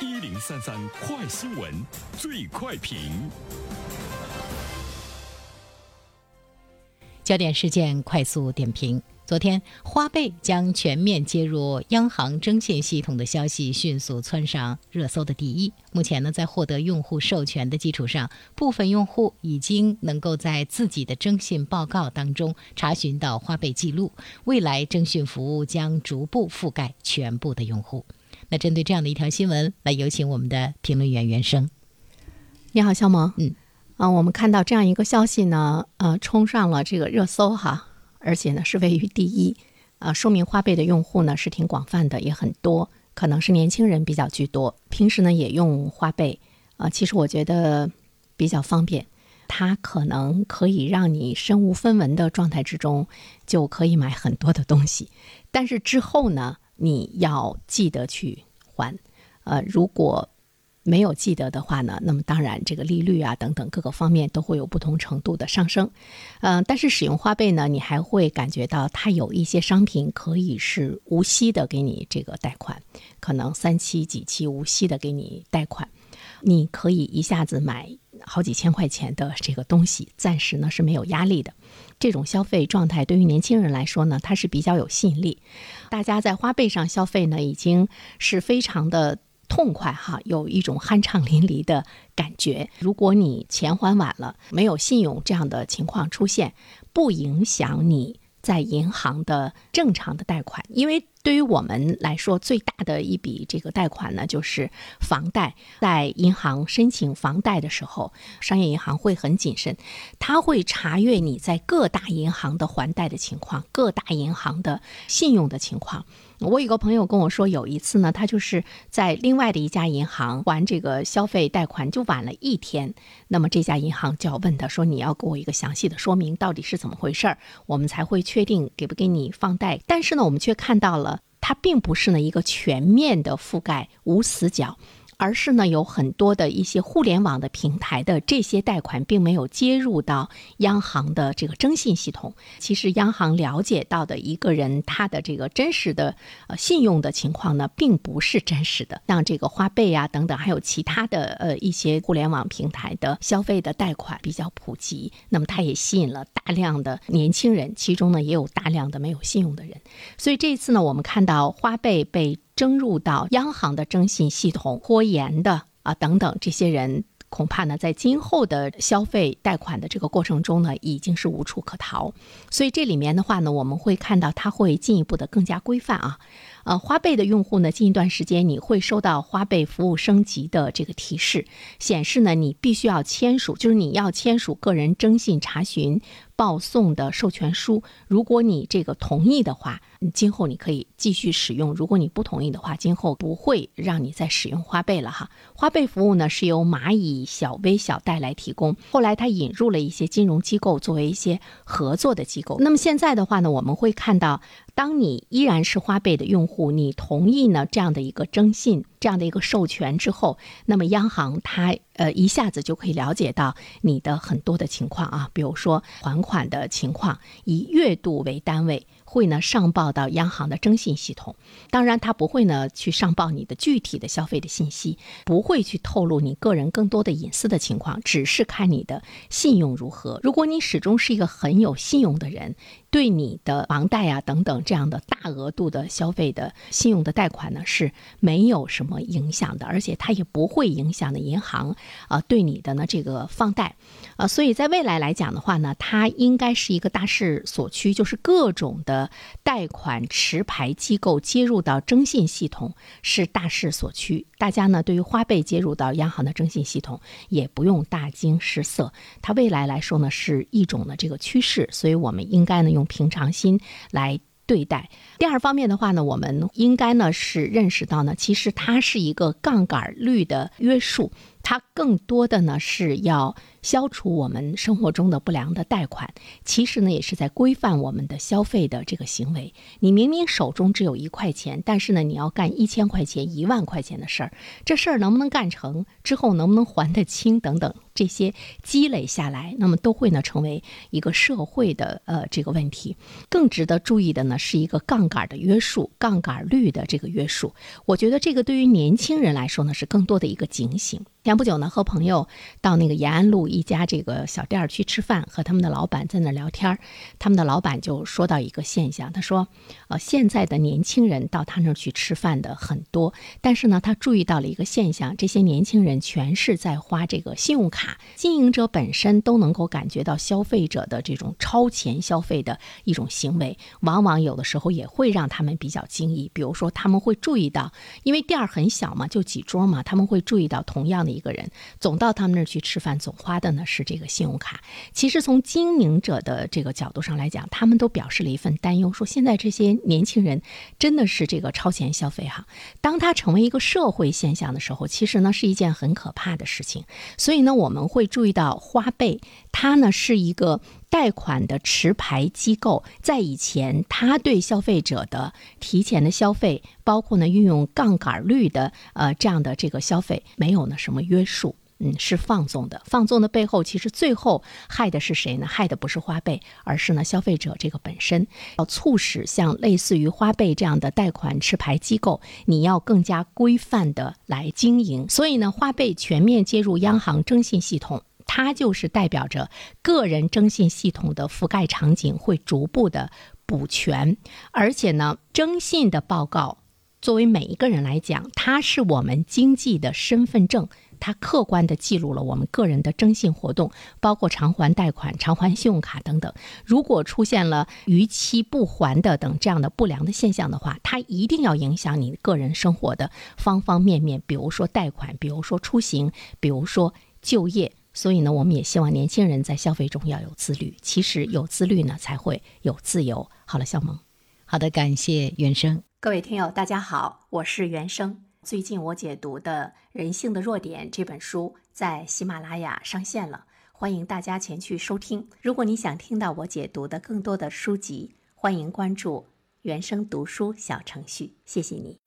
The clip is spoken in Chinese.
一零三三快新闻，最快评。焦点事件快速点评：昨天，花呗将全面接入央行征信系统的消息迅速窜上热搜的第一。目前呢，在获得用户授权的基础上，部分用户已经能够在自己的征信报告当中查询到花呗记录。未来征信服务将逐步覆盖全部的用户。那针对这样的一条新闻，来有请我们的评论员袁生。你好，肖萌。嗯。啊，我们看到这样一个消息呢，呃，冲上了这个热搜哈，而且呢是位于第一，啊，说明花呗的用户呢是挺广泛的，也很多，可能是年轻人比较居多，平时呢也用花呗，啊，其实我觉得比较方便，它可能可以让你身无分文的状态之中就可以买很多的东西，但是之后呢，你要记得去还，呃，如果。没有记得的话呢，那么当然这个利率啊等等各个方面都会有不同程度的上升，嗯，但是使用花呗呢，你还会感觉到它有一些商品可以是无息的给你这个贷款，可能三期几期无息的给你贷款，你可以一下子买好几千块钱的这个东西，暂时呢是没有压力的。这种消费状态对于年轻人来说呢，它是比较有吸引力。大家在花呗上消费呢，已经是非常的。痛快哈，有一种酣畅淋漓的感觉。如果你钱还晚了，没有信用这样的情况出现，不影响你在银行的正常的贷款，因为。对于我们来说，最大的一笔这个贷款呢，就是房贷。在银行申请房贷的时候，商业银行会很谨慎，他会查阅你在各大银行的还贷的情况，各大银行的信用的情况。我有个朋友跟我说，有一次呢，他就是在另外的一家银行还这个消费贷款，就晚了一天。那么这家银行就要问他说：“你要给我一个详细的说明，到底是怎么回事儿，我们才会确定给不给你放贷。”但是呢，我们却看到了。它并不是呢一个全面的覆盖无死角。而是呢，有很多的一些互联网的平台的这些贷款，并没有接入到央行的这个征信系统。其实，央行了解到的一个人他的这个真实的呃信用的情况呢，并不是真实的。像这个花呗啊等等，还有其他的呃一些互联网平台的消费的贷款比较普及，那么它也吸引了大量的年轻人，其中呢也有大量的没有信用的人。所以这一次呢，我们看到花呗被。征入到央行的征信系统、拖延的啊等等，这些人恐怕呢，在今后的消费贷款的这个过程中呢，已经是无处可逃。所以这里面的话呢，我们会看到它会进一步的更加规范啊。呃，花呗的用户呢，近一段时间你会收到花呗服务升级的这个提示，显示呢，你必须要签署，就是你要签署个人征信查询。报送的授权书，如果你这个同意的话，今后你可以继续使用；如果你不同意的话，今后不会让你再使用花呗了哈。花呗服务呢是由蚂蚁小微小贷来提供，后来它引入了一些金融机构作为一些合作的机构。那么现在的话呢，我们会看到，当你依然是花呗的用户，你同意呢这样的一个征信。这样的一个授权之后，那么央行它呃一下子就可以了解到你的很多的情况啊，比如说还款的情况，以月度为单位。会呢上报到央行的征信系统，当然他不会呢去上报你的具体的消费的信息，不会去透露你个人更多的隐私的情况，只是看你的信用如何。如果你始终是一个很有信用的人，对你的房贷啊等等这样的大额度的消费的信用的贷款呢是没有什么么影响的，而且它也不会影响的银行啊对你的呢这个放贷，啊，所以在未来来讲的话呢，它应该是一个大势所趋，就是各种的。贷款持牌机构接入到征信系统是大势所趋，大家呢对于花呗接入到央行的征信系统也不用大惊失色，它未来来说呢是一种的这个趋势，所以我们应该呢用平常心来对待。第二方面的话呢，我们应该呢是认识到呢，其实它是一个杠杆率的约束。它更多的呢是要消除我们生活中的不良的贷款，其实呢也是在规范我们的消费的这个行为。你明明手中只有一块钱，但是呢你要干一千块钱、一万块钱的事儿，这事儿能不能干成？之后能不能还得清？等等。这些积累下来，那么都会呢成为一个社会的呃这个问题。更值得注意的呢是一个杠杆的约束，杠杆率的这个约束。我觉得这个对于年轻人来说呢是更多的一个警醒。前不久呢和朋友到那个延安路一家这个小店儿去吃饭，和他们的老板在那儿聊天儿他们的老板就说到一个现象，他说，呃现在的年轻人到他那儿去吃饭的很多，但是呢他注意到了一个现象，这些年轻人全是在花这个信用卡。经营者本身都能够感觉到消费者的这种超前消费的一种行为，往往有的时候也会让他们比较惊异。比如说，他们会注意到，因为店儿很小嘛，就几桌嘛，他们会注意到同样的一个人总到他们那儿去吃饭，总花的呢是这个信用卡。其实从经营者的这个角度上来讲，他们都表示了一份担忧，说现在这些年轻人真的是这个超前消费哈。当他成为一个社会现象的时候，其实呢是一件很可怕的事情。所以呢，我们。我们会注意到花呗，它呢是一个贷款的持牌机构，在以前，它对消费者的提前的消费，包括呢运用杠杆率的呃这样的这个消费，没有呢什么约束。嗯，是放纵的。放纵的背后，其实最后害的是谁呢？害的不是花呗，而是呢消费者这个本身。要促使像类似于花呗这样的贷款持牌机构，你要更加规范的来经营。所以呢，花呗全面接入央行征信系统，它就是代表着个人征信系统的覆盖场景会逐步的补全。而且呢，征信的报告作为每一个人来讲，它是我们经济的身份证。它客观地记录了我们个人的征信活动，包括偿还贷款、偿还信用卡等等。如果出现了逾期不还的等这样的不良的现象的话，它一定要影响你个人生活的方方面面，比如说贷款，比如说出行，比如说就业。所以呢，我们也希望年轻人在消费中要有自律。其实有自律呢，才会有自由。好了，小萌，好的，感谢原生。各位听友，大家好，我是原生。最近我解读的《人性的弱点》这本书在喜马拉雅上线了，欢迎大家前去收听。如果你想听到我解读的更多的书籍，欢迎关注原生读书小程序。谢谢你。